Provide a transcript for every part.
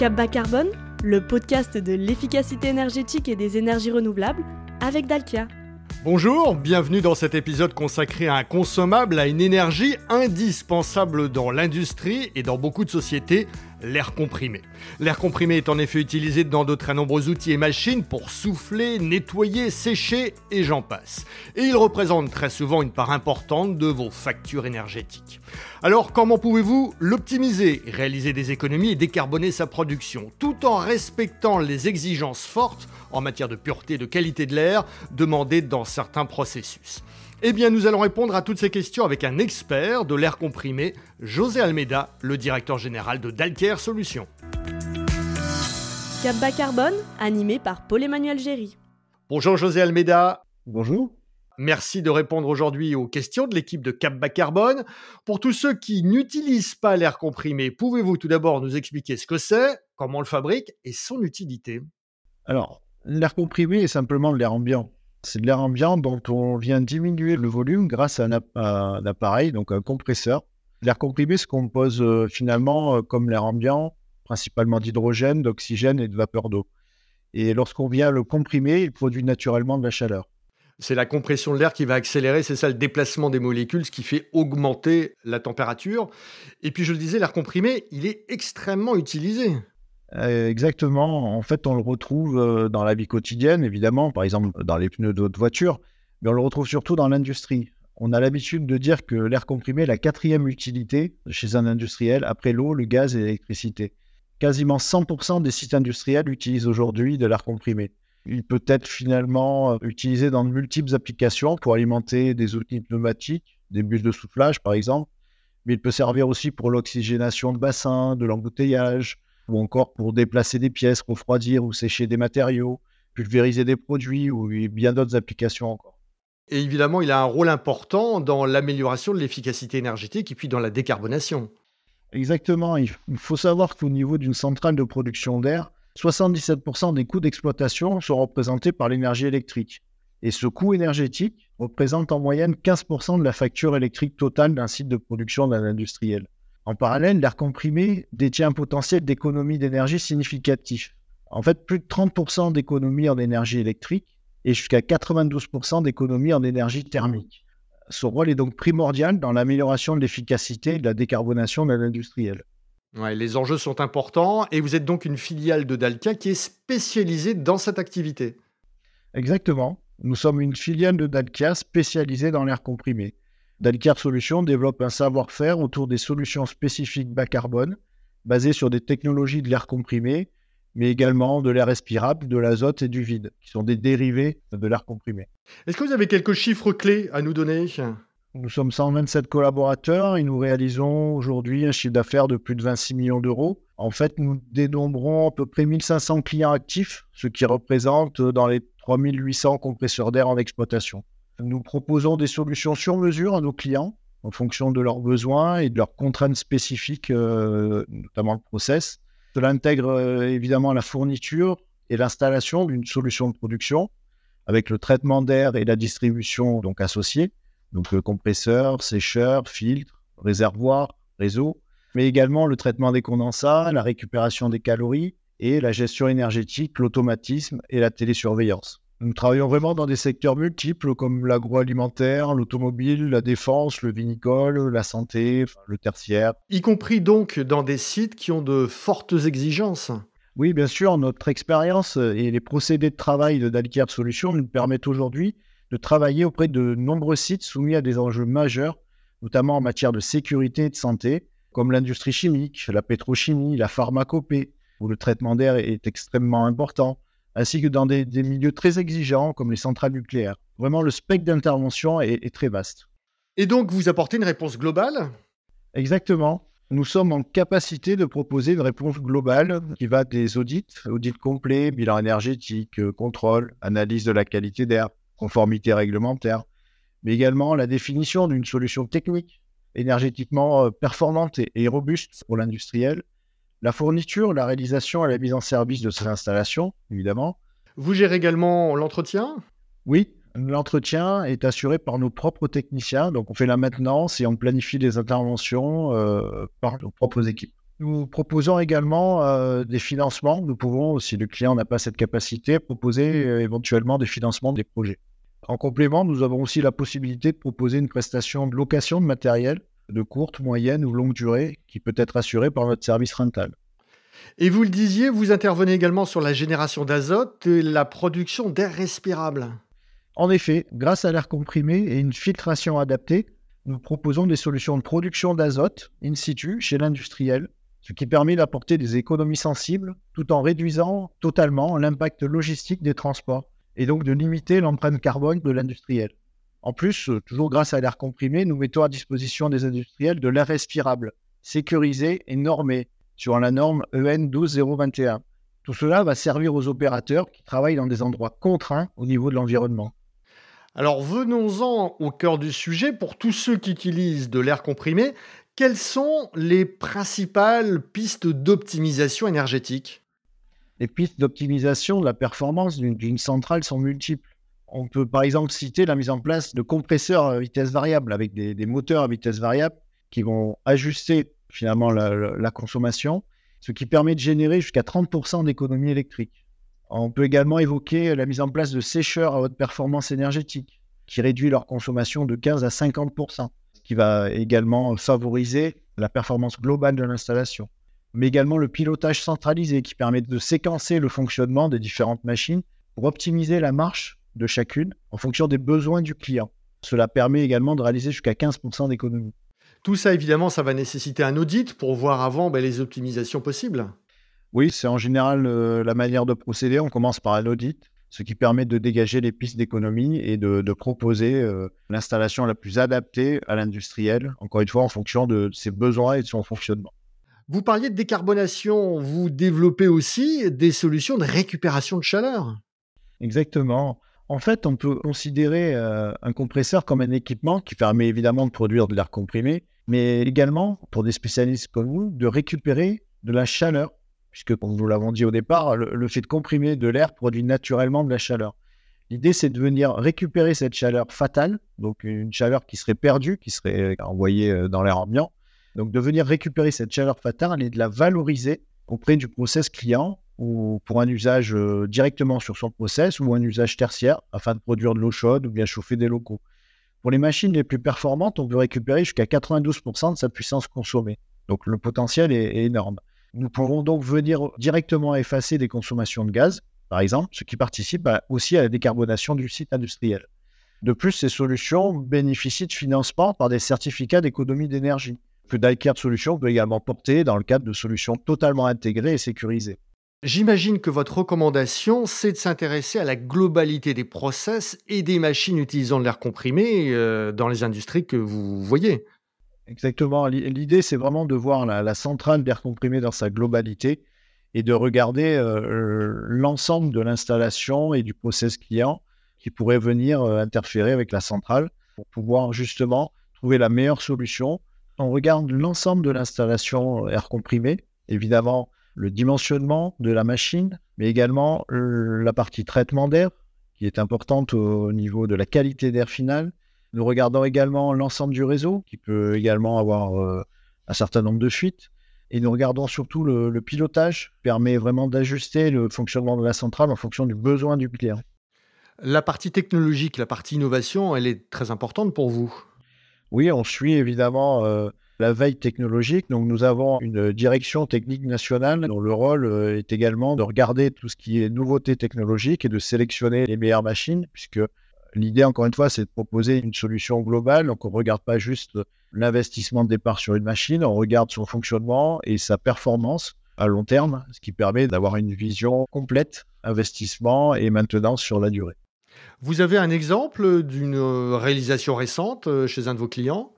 Cap Bas Carbone, le podcast de l'efficacité énergétique et des énergies renouvelables avec Dalkia. Bonjour, bienvenue dans cet épisode consacré à un consommable, à une énergie indispensable dans l'industrie et dans beaucoup de sociétés, l'air comprimé. L'air comprimé est en effet utilisé dans de très nombreux outils et machines pour souffler, nettoyer, sécher et j'en passe. Et il représente très souvent une part importante de vos factures énergétiques. Alors comment pouvez-vous l'optimiser, réaliser des économies et décarboner sa production, tout en respectant les exigences fortes en matière de pureté et de qualité de l'air demandées dans certains processus eh bien, nous allons répondre à toutes ces questions avec un expert de l'air comprimé, José Almeida, le directeur général de Dalker Solutions. Cap bas carbone, animé par Paul-Emmanuel Géry. Bonjour José Almeida. Bonjour. Merci de répondre aujourd'hui aux questions de l'équipe de Cap Bas Carbone. Pour tous ceux qui n'utilisent pas l'air comprimé, pouvez-vous tout d'abord nous expliquer ce que c'est, comment on le fabrique et son utilité? Alors, l'air comprimé est simplement l'air ambiant. C'est de l'air ambiant dont on vient diminuer le volume grâce à un, appareil, donc un compresseur. L'air comprimé se compose euh, finalement euh, comme l'air ambiant, principalement d'hydrogène, d'oxygène et de vapeur d'eau. Et lorsqu'on vient le comprimer, il produit naturellement de la chaleur. C'est la compression de l'air qui va accélérer, c'est ça le déplacement des molécules, ce qui fait augmenter la température. Et puis je le disais, l'air comprimé, il est extrêmement utilisé. Euh, exactement. En fait, on le retrouve dans la vie quotidienne, évidemment, par exemple dans les pneus d'autres voitures, mais on le retrouve surtout dans l'industrie. On a l'habitude de dire que l'air comprimé est la quatrième utilité chez un industriel après l'eau, le gaz et l'électricité. Quasiment 100% des sites industriels utilisent aujourd'hui de l'air comprimé. Il peut être finalement euh, utilisé dans de multiples applications pour alimenter des outils pneumatiques, des bus de soufflage par exemple, mais il peut servir aussi pour l'oxygénation de bassins, de l'embouteillage, ou encore pour déplacer des pièces, refroidir ou sécher des matériaux, pulvériser des produits ou bien d'autres applications encore. Et évidemment, il a un rôle important dans l'amélioration de l'efficacité énergétique et puis dans la décarbonation. Exactement. Il faut savoir qu'au niveau d'une centrale de production d'air, 77% des coûts d'exploitation sont représentés par l'énergie électrique. Et ce coût énergétique représente en moyenne 15% de la facture électrique totale d'un site de production d'un industriel. En parallèle, l'air comprimé détient un potentiel d'économie d'énergie significatif. En fait, plus de 30% d'économie en énergie électrique et jusqu'à 92% d'économie en énergie thermique. Son rôle est donc primordial dans l'amélioration de l'efficacité et de la décarbonation de l'industriel. Ouais, les enjeux sont importants et vous êtes donc une filiale de Dalkia qui est spécialisée dans cette activité. Exactement. Nous sommes une filiale de Dalkia spécialisée dans l'air comprimé. Dalcar Solutions développe un savoir-faire autour des solutions spécifiques bas carbone, basées sur des technologies de l'air comprimé, mais également de l'air respirable, de l'azote et du vide, qui sont des dérivés de l'air comprimé. Est-ce que vous avez quelques chiffres clés à nous donner? Nous sommes 127 collaborateurs et nous réalisons aujourd'hui un chiffre d'affaires de plus de 26 millions d'euros. En fait, nous dénombrons à peu près 1500 clients actifs, ce qui représente dans les 3800 compresseurs d'air en exploitation. Nous proposons des solutions sur mesure à nos clients en fonction de leurs besoins et de leurs contraintes spécifiques, euh, notamment le process. Cela intègre euh, évidemment la fourniture et l'installation d'une solution de production avec le traitement d'air et la distribution donc associés, donc le compresseur, sécheur, filtre, réservoir, réseau, mais également le traitement des condensats, la récupération des calories et la gestion énergétique, l'automatisme et la télésurveillance. Nous travaillons vraiment dans des secteurs multiples comme l'agroalimentaire, l'automobile, la défense, le vinicole, la santé, le tertiaire. Y compris donc dans des sites qui ont de fortes exigences. Oui, bien sûr, notre expérience et les procédés de travail de Dalcare Solutions nous permettent aujourd'hui de travailler auprès de nombreux sites soumis à des enjeux majeurs, notamment en matière de sécurité et de santé, comme l'industrie chimique, la pétrochimie, la pharmacopée, où le traitement d'air est extrêmement important, ainsi que dans des, milieux très exigeants comme les centrales nucléaires. Vraiment, le spectre d'intervention est, très vaste. Et donc, vous apportez une réponse globale? Exactement. Nous sommes en capacité de proposer une réponse globale qui va des audits, audits complets, bilan énergétique, euh, contrôle, analyse de la qualité d'air, conformité réglementaire, mais également la définition d'une solution technique énergétiquement euh, performante et robuste pour l'industriel, la fourniture, la réalisation et la mise en service de ces installations, évidemment. Vous gérez également l'entretien? Oui, l'entretien est assuré par nos propres techniciens. Donc, on fait la maintenance et on planifie les interventions euh, par nos propres équipes. Nous proposons également euh, des financements. Nous pouvons, si le client n'a pas cette capacité, proposer euh, éventuellement des financements des projets. En complément, nous avons aussi la possibilité de proposer une prestation de location de matériel de courte, moyenne ou longue durée qui peut être assurée par notre service rental. Et vous le disiez, vous intervenez également sur la génération d'azote et la production d'air respirable. En effet, grâce à l'air comprimé et une filtration adaptée, nous proposons des solutions de production d'azote in situ chez l'industriel ce qui permet d'apporter des économies sensibles tout en réduisant totalement l'impact logistique des transports et donc de limiter l'empreinte carbone de l'industriel. En plus, euh, toujours grâce à l'air comprimé, nous mettons à disposition des industriels de l'air respirable, sécurisé et normé sur la norme EN 12021. Tout cela va servir aux opérateurs qui travaillent dans des endroits contraints au niveau de l'environnement. Alors venons-en au cœur du sujet. Pour tous ceux qui utilisent de l'air comprimé, quelles sont les principales pistes d'optimisation énergétique? Les pistes d'optimisation de la performance d'une centrale sont multiples. On peut par exemple citer la mise en place de compresseurs à vitesse variable avec des, moteurs à vitesse variable qui vont ajuster finalement la, la, consommation, ce qui permet de générer jusqu'à 30% d'économie électrique. On peut également évoquer la mise en place de sécheurs à haute performance énergétique qui réduit leur consommation de 15 à 50% qui va également favoriser la performance globale de l'installation. Mais également le pilotage centralisé qui permet de séquencer le fonctionnement des différentes machines pour optimiser la marche de chacune en fonction des besoins du client. Cela permet également de réaliser jusqu'à 15% d'économie. Tout ça, évidemment, ça va nécessiter un audit pour voir avant ben, les optimisations possibles. Oui, c'est en général euh, la manière de procéder. On commence par un audit ce qui permet de dégager les pistes d'économie et de, de proposer euh, l'installation la plus adaptée à l'industriel, encore une fois en fonction de ses besoins et de son fonctionnement. Vous parliez de décarbonation, vous développez aussi des solutions de récupération de chaleur. Exactement. En fait, on peut considérer euh, un compresseur comme un équipement qui permet évidemment de produire de l'air comprimé, mais également, pour des spécialistes comme vous, de récupérer de la chaleur puisque, comme nous l'avons dit au départ, le, le, fait de comprimer de l'air produit naturellement de la chaleur. L'idée, c'est de venir récupérer cette chaleur fatale, donc une chaleur qui serait perdue, qui serait envoyée euh, dans l'air ambiant. Donc, de venir récupérer cette chaleur fatale et de la valoriser auprès du process client ou pour un usage euh, directement sur son process ou un usage tertiaire afin de produire de l'eau chaude ou bien chauffer des locaux. Pour les machines les plus performantes, on peut récupérer jusqu'à 92% de sa puissance consommée. Donc, le potentiel est, énorme. Nous pourrons donc venir directement effacer des consommations de gaz, par exemple, ce qui participe aussi à la décarbonation du site industriel. De plus, ces solutions bénéficient de financement par des certificats d'économie d'énergie, que Daiker Solutions peut également porter dans le cadre de solutions totalement intégrées et sécurisées. J'imagine que votre recommandation, c'est de s'intéresser à la globalité des process et des machines utilisant de l'air comprimé euh, dans les industries que vous voyez. Exactement. L'idée, c'est vraiment de voir la, centrale d'air comprimé dans sa globalité et de regarder euh, l'ensemble de l'installation et du process client qui pourrait venir euh, interférer avec la centrale pour pouvoir justement trouver la meilleure solution. On regarde l'ensemble de l'installation air comprimé, évidemment le dimensionnement de la machine, mais également euh, la partie traitement d'air qui est importante au niveau de la qualité d'air final, nous regardons également l'ensemble du réseau, qui peut également avoir euh, un certain nombre de fuites. Et nous regardons surtout le, le pilotage, qui permet vraiment d'ajuster le fonctionnement de la centrale en fonction du besoin du client. La partie technologique, la partie innovation, elle est très importante pour vous? Oui, on suit évidemment euh, la veille technologique. Donc nous avons une direction technique nationale dont le rôle euh, est également de regarder tout ce qui est nouveauté technologique et de sélectionner les meilleures machines, puisque L'idée, encore une fois, c'est de proposer une solution globale. Donc, on ne regarde pas juste l'investissement de départ sur une machine, on regarde son fonctionnement et sa performance à long terme, ce qui permet d'avoir une vision complète, investissement et maintenance sur la durée. Vous avez un exemple d'une réalisation récente euh, chez un de vos clients?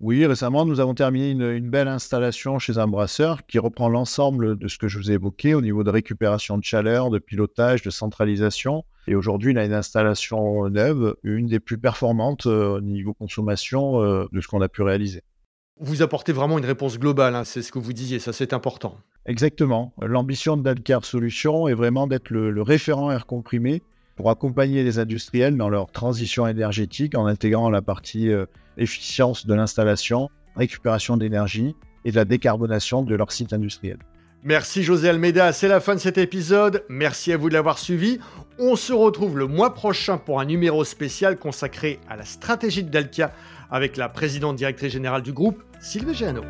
Oui, récemment, nous avons terminé une, une, belle installation chez un brasseur qui reprend l'ensemble de ce que je vous ai évoqué au niveau de récupération de chaleur, de pilotage, de centralisation. Et aujourd'hui, il a une installation neuve, une des plus performantes euh, au niveau consommation euh, de ce qu'on a pu réaliser. Vous apportez vraiment une réponse globale, hein, c'est ce que vous disiez, ça c'est important. Exactement. L'ambition de Dalcar Solutions est vraiment d'être le, le référent air comprimé pour accompagner les industriels dans leur transition énergétique en intégrant la partie euh, efficience de l'installation, récupération d'énergie et de la décarbonation de leur site industriel. Merci José Almeida, c'est la fin de cet épisode. Merci à vous de l'avoir suivi. On se retrouve le mois prochain pour un numéro spécial consacré à la stratégie de Dalkia avec la présidente directrice générale du groupe, Sylvie Géano.